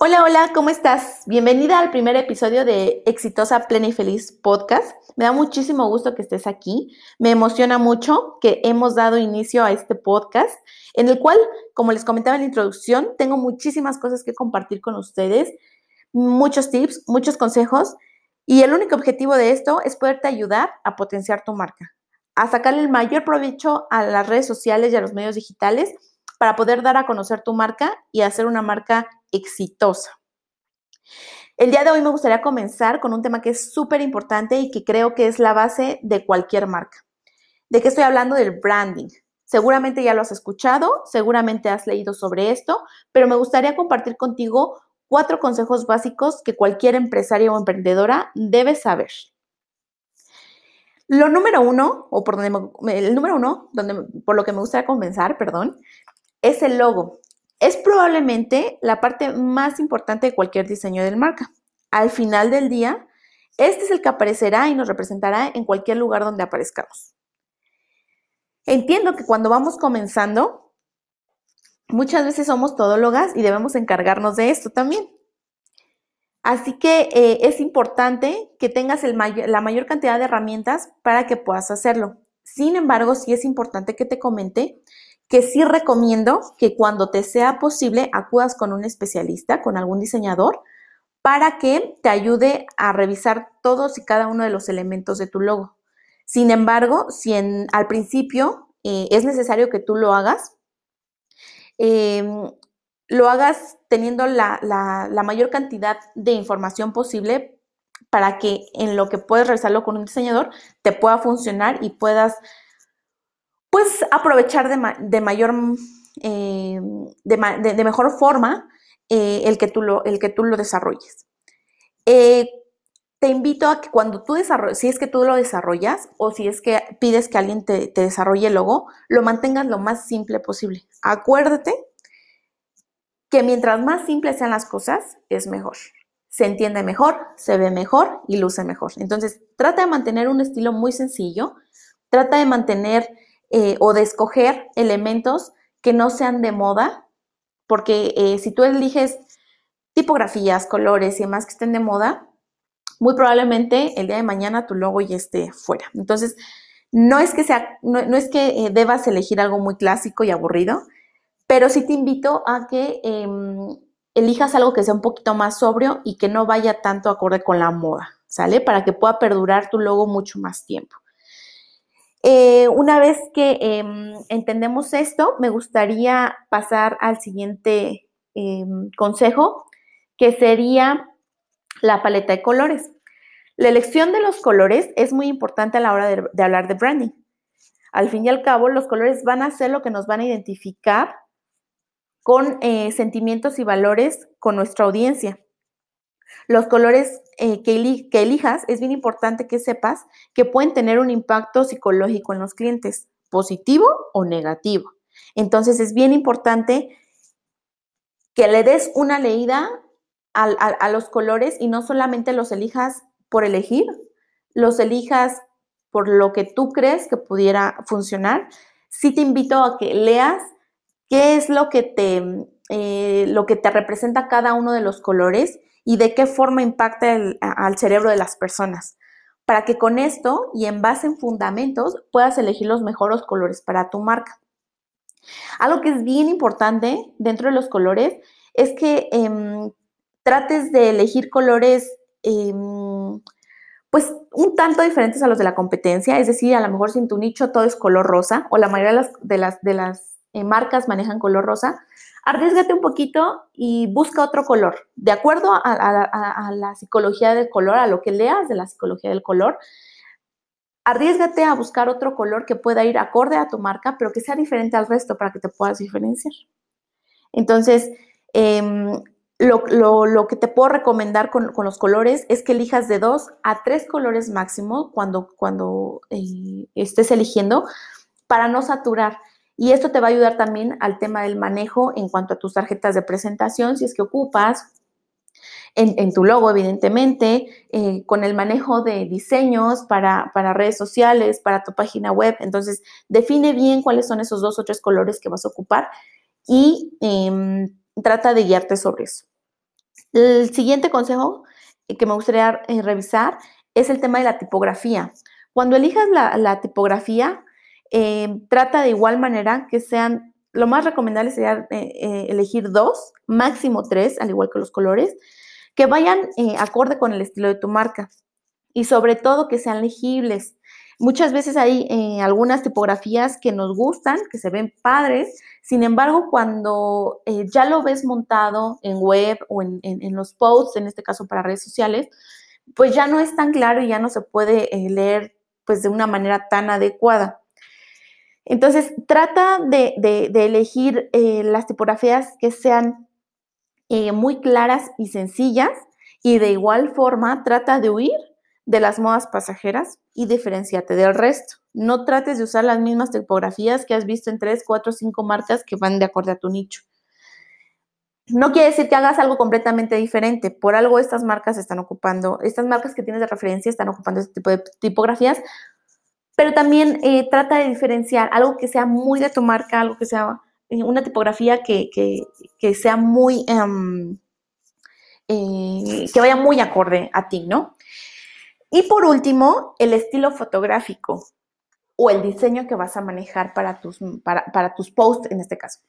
Hola, hola, ¿cómo estás? Bienvenida al primer episodio de Exitosa, Plena y Feliz Podcast. Me da muchísimo gusto que estés aquí. Me emociona mucho que hemos dado inicio a este podcast, en el cual, como les comentaba en la introducción, tengo muchísimas cosas que compartir con ustedes, muchos tips, muchos consejos, y el único objetivo de esto es poderte ayudar a potenciar tu marca, a sacarle el mayor provecho a las redes sociales y a los medios digitales para poder dar a conocer tu marca y hacer una marca exitosa. El día de hoy me gustaría comenzar con un tema que es súper importante y que creo que es la base de cualquier marca. ¿De qué estoy hablando? Del branding. Seguramente ya lo has escuchado, seguramente has leído sobre esto, pero me gustaría compartir contigo cuatro consejos básicos que cualquier empresaria o emprendedora debe saber. Lo número uno, o por donde el número uno, donde, por lo que me gustaría comenzar, perdón, es el logo. Es probablemente la parte más importante de cualquier diseño de marca. Al final del día, este es el que aparecerá y nos representará en cualquier lugar donde aparezcamos. Entiendo que cuando vamos comenzando, muchas veces somos todólogas y debemos encargarnos de esto también. Así que eh, es importante que tengas la mayor cantidad de herramientas para que puedas hacerlo. Sin embargo, sí es importante que te comente que sí recomiendo que cuando te sea posible acudas con un especialista, con algún diseñador, para que te ayude a revisar todos y cada uno de los elementos de tu logo. Sin embargo, si al principio eh, es necesario que tú lo hagas, em, lo hagas teniendo la, la, mayor cantidad de información posible para que en lo que puedes realizarlo con un diseñador te pueda funcionar y puedas pues aprovechar de, mayor, eh, de, mejor forma eh, el, que tú lo, el que tú lo desarrolles. Eh, te invito a que cuando tú desarrolles, si es que tú lo desarrollas o si es que pides que alguien te, te desarrolle el logo, lo mantengas lo más simple posible. Acuérdate que mientras más simples sean las cosas, es mejor. Se entiende mejor, se ve mejor y luce mejor. Entonces, trata de mantener un estilo muy sencillo, trata de mantener eh, o de escoger elementos que no sean de moda, porque eh, si tú eliges tipografías, colores y demás que estén de moda, muy probablemente el día de mañana tu logo ya esté fuera. Entonces, no es que sea, no, es que eh, debas elegir algo muy clásico y aburrido, pero sí te invito a que em, elijas algo que sea un poquito más sobrio y que no vaya tanto acorde con la moda, ¿sale? Para que pueda perdurar tu logo mucho más tiempo. Eh, una vez que em, entendemos esto, me gustaría pasar al siguiente em, consejo, que sería la paleta de colores. La elección de los colores es muy importante a la hora de, hablar de branding. Al fin y al cabo, los colores van a ser lo que nos van a identificar con eh, sentimientos y valores con nuestra audiencia. Los colores eh, que, elijas, es bien importante que sepas que pueden tener un impacto psicológico en los clientes, positivo o negativo. Entonces es bien importante que le des una leída a, los colores y no solamente los elijas por elegir, los elijas por lo que tú crees que pudiera funcionar. Sí te invito a que leas qué es lo que te, eh, lo que te representa cada uno de los colores y de qué forma impacta al cerebro de las personas, para que con esto y en base en fundamentos puedas elegir los mejores colores para tu marca. Algo que es bien importante dentro de los colores es que em, trates de elegir colores em, pues un tanto diferentes a los de la competencia, es decir, a lo mejor si en tu nicho todo es color rosa o la mayoría de las, de las, de las eh, marcas manejan color rosa, arriesgate un poquito y busca otro color. De acuerdo a, la psicología del color, a lo que leas de la psicología del color, arriesgate a buscar otro color que pueda ir acorde a tu marca, pero que sea diferente al resto para que te puedas diferenciar. Entonces, em, lo, que te puedo recomendar con, los colores es que elijas de dos a tres colores máximo cuando, cuando eh, estés eligiendo para no saturar. Y esto te va a ayudar también al tema del manejo en cuanto a tus tarjetas de presentación, si es que ocupas, en, tu logo, evidentemente, eh, con el manejo de diseños para, redes sociales, para tu página web. Entonces, define bien cuáles son esos dos o tres colores que vas a ocupar y em, trata de guiarte sobre eso. El siguiente consejo que me gustaría eh, revisar es el tema de la tipografía. Cuando elijas la, tipografía, eh, trata de igual manera que sean, lo más recomendable sería eh, elegir dos, máximo tres, al igual que los colores, que vayan acorde con el estilo de tu marca y sobre todo que sean legibles. Muchas veces hay eh, algunas tipografías que nos gustan, que se ven padres, sin embargo, cuando eh, ya lo ves montado en web o en, los posts, en este caso para redes sociales, pues ya no es tan claro y ya no se puede eh, leer pues de una manera tan adecuada. Entonces, trata de, de elegir las tipografías que sean muy claras y sencillas y de igual forma trata de huir de las modas pasajeras y diferenciate del resto. No trates de usar las mismas tipografías que has visto en 3, 4, 5 marcas que van de acuerdo a tu nicho. No quiere decir que hagas algo completamente diferente. Por algo estas marcas están ocupando, estas marcas que tienes de referencia están ocupando este tipo de tipografías, pero también eh, trata de diferenciar algo que sea muy de tu marca, algo que sea eh, una tipografía que, sea muy, em, eh, que vaya muy acorde a ti, ¿no? Y por último, el estilo fotográfico o el diseño que vas a manejar para tus, para, tus posts en este caso.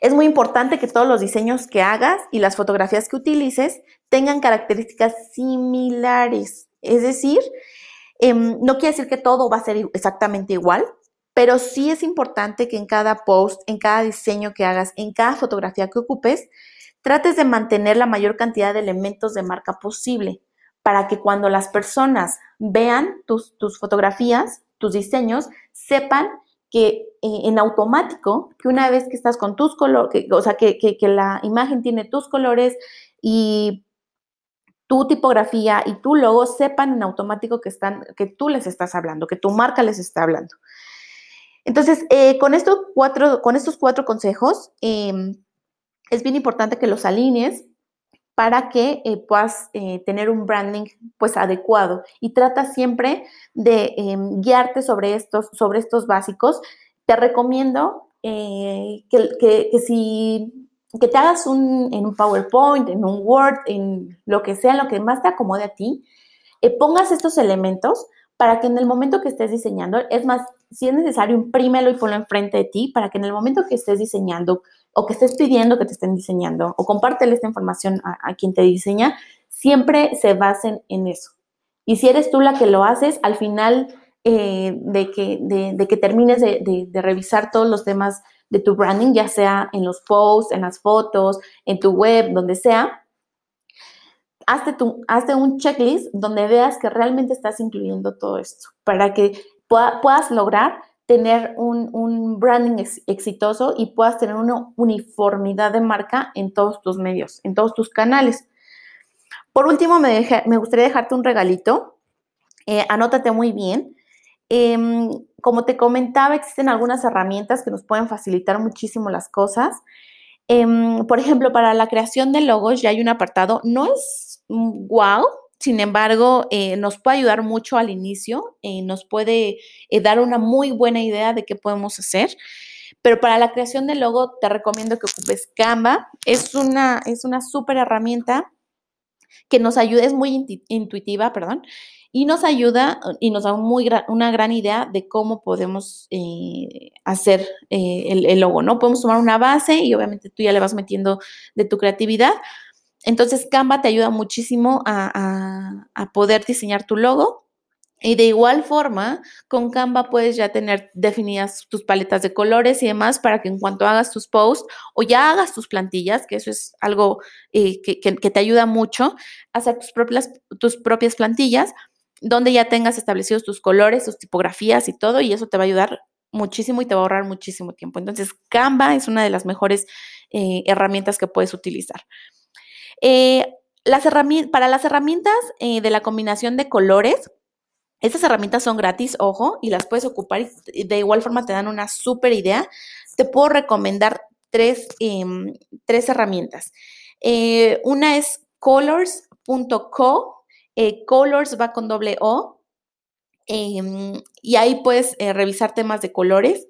Es muy importante que todos los diseños que hagas y las fotografías que utilices tengan características similares. Es decir, em, no quiere decir que todo va a ser exactamente igual, pero sí es importante que en cada post, en cada diseño que hagas, en cada fotografía que ocupes, trates de mantener la mayor cantidad de elementos de marca posible para que cuando las personas vean tus, fotografías, tus diseños, sepan que eh, en automático, que una vez que estás con tus colores, o sea, que, la imagen tiene tus colores y tu tipografía y tu logo, sepan en automático que, están, que tú les estás hablando, que tu marca les está hablando. Entonces, eh, con, estos cuatro, con estos cuatro consejos, em, es bien importante que los alinees para que eh, puedas eh, tener un branding pues adecuado y trata siempre de em, guiarte sobre estos, sobre estos básicos. Te recomiendo eh, que, si que te hagas un, en un PowerPoint, en un Word, en lo que sea, lo que más te acomode a ti, pongas estos elementos para que en el momento que estés diseñando, es más, si es necesario, imprímelo y ponlo enfrente de ti para que en el momento que estés diseñando o que estés pidiendo que te estén diseñando o compártele esta información a, quien te diseña, siempre se basen en eso. Y si eres tú la que lo haces, al final eh, de, que, de, que termines de, revisar todos los temas de tu branding, ya sea en los posts, en las fotos, en tu web, donde sea, hazte, tu, hazte un checklist donde veas que realmente estás incluyendo todo esto para que puedas lograr tener un, branding exitoso y puedas tener una uniformidad de marca en todos tus medios, en todos tus canales. Por último, me, me gustaría dejarte un regalito. Eh, anótate muy bien. Em, como te comentaba, existen algunas herramientas que nos pueden facilitar muchísimo las cosas. Em, por ejemplo, para la creación de logos ya hay un apartado. No es wow, sin embargo, eh, nos puede ayudar mucho al inicio, eh, nos puede eh, dar una muy buena idea de qué podemos hacer. Pero para la creación del logo te recomiendo que ocupes Canva. Es una, es una súper herramienta que nos ayuda, es muy intuitiva, perdón, y nos ayuda y nos da una gran idea de cómo podemos hacer el, el, logo, ¿no? Podemos tomar una base y obviamente tú ya le vas metiendo de tu creatividad, entonces Canva te ayuda muchísimo a, poder diseñar tu logo. Y de igual forma, con Canva puedes ya tener definidas tus paletas de colores y demás para que en cuanto hagas tus posts o ya hagas tus plantillas, que eso es algo eh, que, te ayuda mucho, hacer tus propias, tus propias plantillas donde ya tengas establecidos tus colores, tus tipografías y todo, y eso te va a ayudar muchísimo y te va a ahorrar muchísimo tiempo. Entonces, Canva es una de las mejores eh, herramientas que puedes utilizar. Eh, para las herramientas eh, de la combinación de colores, estas herramientas son gratis, ojo, y las puedes ocupar y de igual forma te dan una súper idea. Te puedo recomendar tres, em, herramientas. Eh, una es colors.co, colors va con doble O, em, y ahí puedes revisar temas de colores.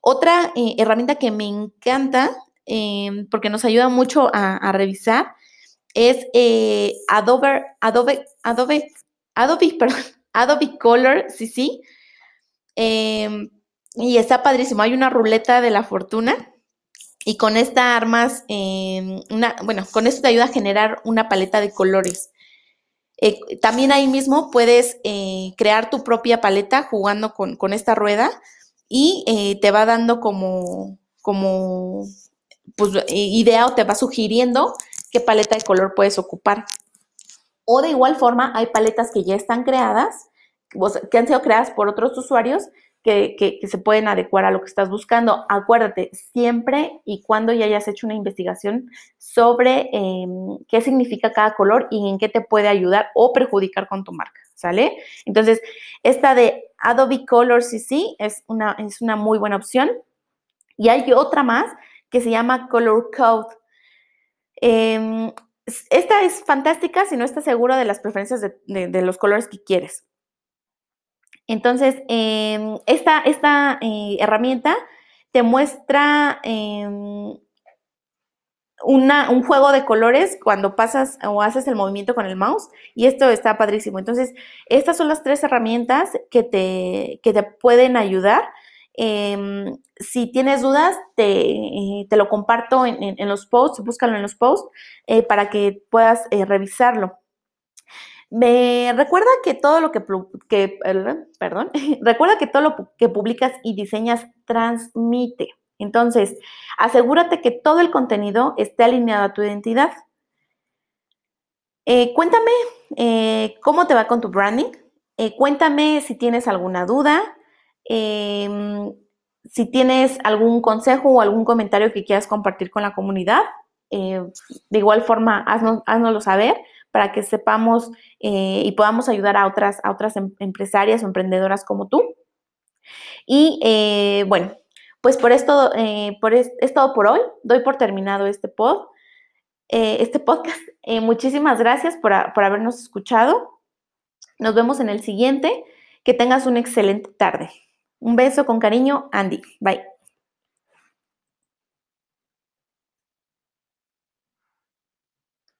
Otra herramienta que me encanta, em, porque nos ayuda mucho a revisar, es eh, Adobe, Adobe, Adobe, Adobe, perdón, Adobe Color CC. Em, y está padrísimo. Hay una ruleta de la fortuna. Y con esta armas, bueno, con esto te ayuda a generar una paleta de colores. Eh, también ahí mismo puedes eh, crear tu propia paleta jugando con, con esta rueda y eh, te va dando como, como pues, idea o te va sugiriendo qué paleta de color puedes ocupar. O de igual forma, hay paletas que ya están creadas, que han sido creadas por otros usuarios que, se pueden adecuar a lo que estás buscando. Acuérdate, siempre y cuando ya hayas hecho una investigación sobre em, qué significa cada color y en qué te puede ayudar o perjudicar con tu marca, ¿sale? Entonces, esta de Adobe Color CC es una, es una muy buena opción. Y hay otra más que se llama Color Code. Em, esta es fantástica si no estás seguro de las preferencias de los colores que quieres. Entonces, em, esta, esta eh, herramienta te muestra em, un juego de colores cuando pasas o haces el movimiento con el mouse y esto está padrísimo. Entonces, estas son las tres herramientas que te, te pueden ayudar. Em, si tienes dudas, te, eh, lo comparto en, los posts, búscalo en los posts eh, para que puedas revisarlo. Me recuerda que todo lo que, publicas y diseñas transmite. Entonces, asegúrate que todo el contenido esté alineado a tu identidad. Eh, cuéntame eh, cómo te va con tu branding. Eh, cuéntame si tienes alguna duda, em, si tienes algún consejo o algún comentario que quieras compartir con la comunidad. de igual forma, haznoslo saber para que sepamos eh, y podamos ayudar a otras, a otras em, empresarias o emprendedoras como tú. Y eh, bueno, pues por esto, eh, por es, todo por hoy. Doy por terminado este pod, este podcast. muchísimas gracias por, por habernos escuchado. Nos vemos en el siguiente. Que tengas una excelente tarde. Un beso con cariño, Andy. Bye.